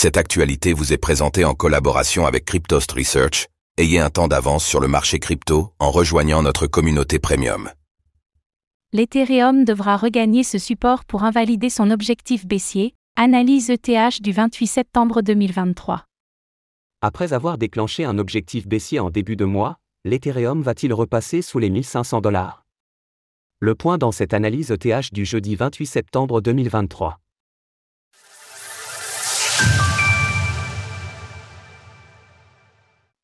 Cette actualité vous est présentée en collaboration avec Cryptost Research. Ayez un temps d'avance sur le marché crypto en rejoignant notre communauté premium. L'Ethereum devra regagner ce support pour invalider son objectif baissier, analyse ETH du 28 septembre 2023. Après avoir déclenché un objectif baissier en début de mois, l'Ethereum va-t-il repasser sous les 1500 dollars? Le point dans cette analyse ETH du jeudi 28 septembre 2023.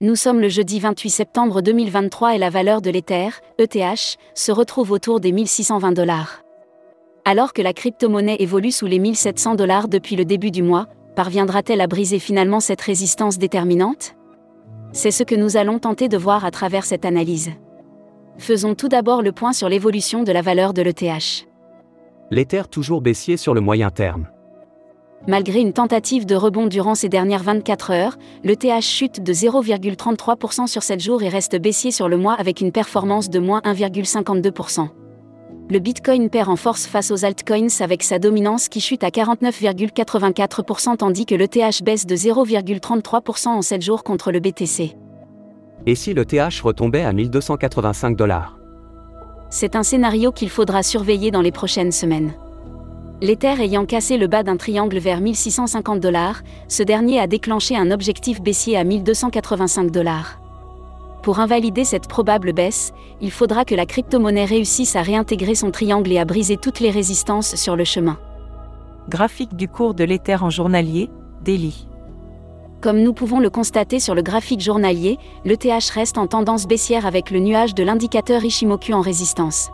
Nous sommes le jeudi 28 septembre 2023 et la valeur de l'Ether, ETH, se retrouve autour des 1620 dollars. Alors que la crypto-monnaie évolue sous les 1700 dollars depuis le début du mois, parviendra-t-elle à briser finalement cette résistance déterminante? C'est ce que nous allons tenter de voir à travers cette analyse. Faisons tout d'abord le point sur l'évolution de la valeur de l'ETH. L'Ether toujours baissier sur le moyen terme. Malgré une tentative de rebond durant ces dernières 24 heures, le TH chute de 0,33% sur 7 jours et reste baissier sur le mois avec une performance de moins 1,52%. Le Bitcoin perd en force face aux altcoins avec sa dominance qui chute à 49,84% tandis que le TH baisse de 0,33% en 7 jours contre le BTC. Et si le TH retombait à 1285 dollars? C'est un scénario qu'il faudra surveiller dans les prochaines semaines. L'Ether ayant cassé le bas d'un triangle vers 1650 dollars, ce dernier a déclenché un objectif baissier à 1285 dollars. Pour invalider cette probable baisse, il faudra que la crypto-monnaie réussisse à réintégrer son triangle et à briser toutes les résistances sur le chemin. Graphique du cours de l'Ether en journalier, daily. Comme nous pouvons le constater sur le graphique journalier, le TH reste en tendance baissière avec le nuage de l'indicateur Ishimoku en résistance.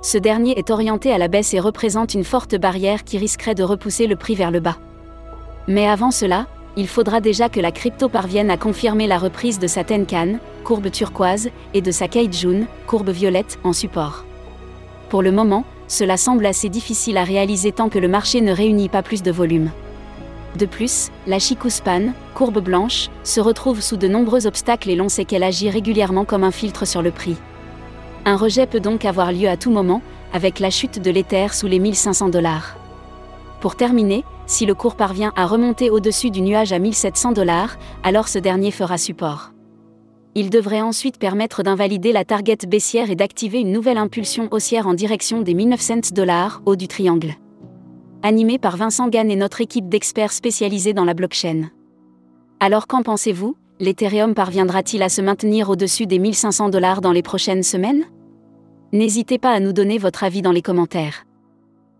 Ce dernier est orienté à la baisse et représente une forte barrière qui risquerait de repousser le prix vers le bas. Mais avant cela, il faudra déjà que la crypto parvienne à confirmer la reprise de sa Tenkan, courbe turquoise, et de sa Kaijun, courbe violette, en support. Pour le moment, cela semble assez difficile à réaliser tant que le marché ne réunit pas plus de volume. De plus, la Chikuspan, courbe blanche, se retrouve sous de nombreux obstacles et l'on sait qu'elle agit régulièrement comme un filtre sur le prix. Un rejet peut donc avoir lieu à tout moment, avec la chute de l'Ether sous les 1500 dollars. Pour terminer, si le cours parvient à remonter au-dessus du nuage à 1700 dollars, alors ce dernier fera support. Il devrait ensuite permettre d'invalider la target baissière et d'activer une nouvelle impulsion haussière en direction des 1900 dollars, haut du triangle. Animé par Vincent Gann et notre équipe d'experts spécialisés dans la blockchain. Alors qu'en pensez-vous? L'Ethereum parviendra-t-il à se maintenir au-dessus des 1500 dollars dans les prochaines semaines? N'hésitez pas à nous donner votre avis dans les commentaires.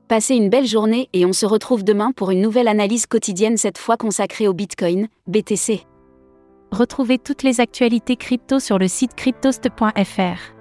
Passez une belle journée et on se retrouve demain pour une nouvelle analyse quotidienne cette fois consacrée au Bitcoin, BTC. Retrouvez toutes les actualités crypto sur le site cryptost.fr.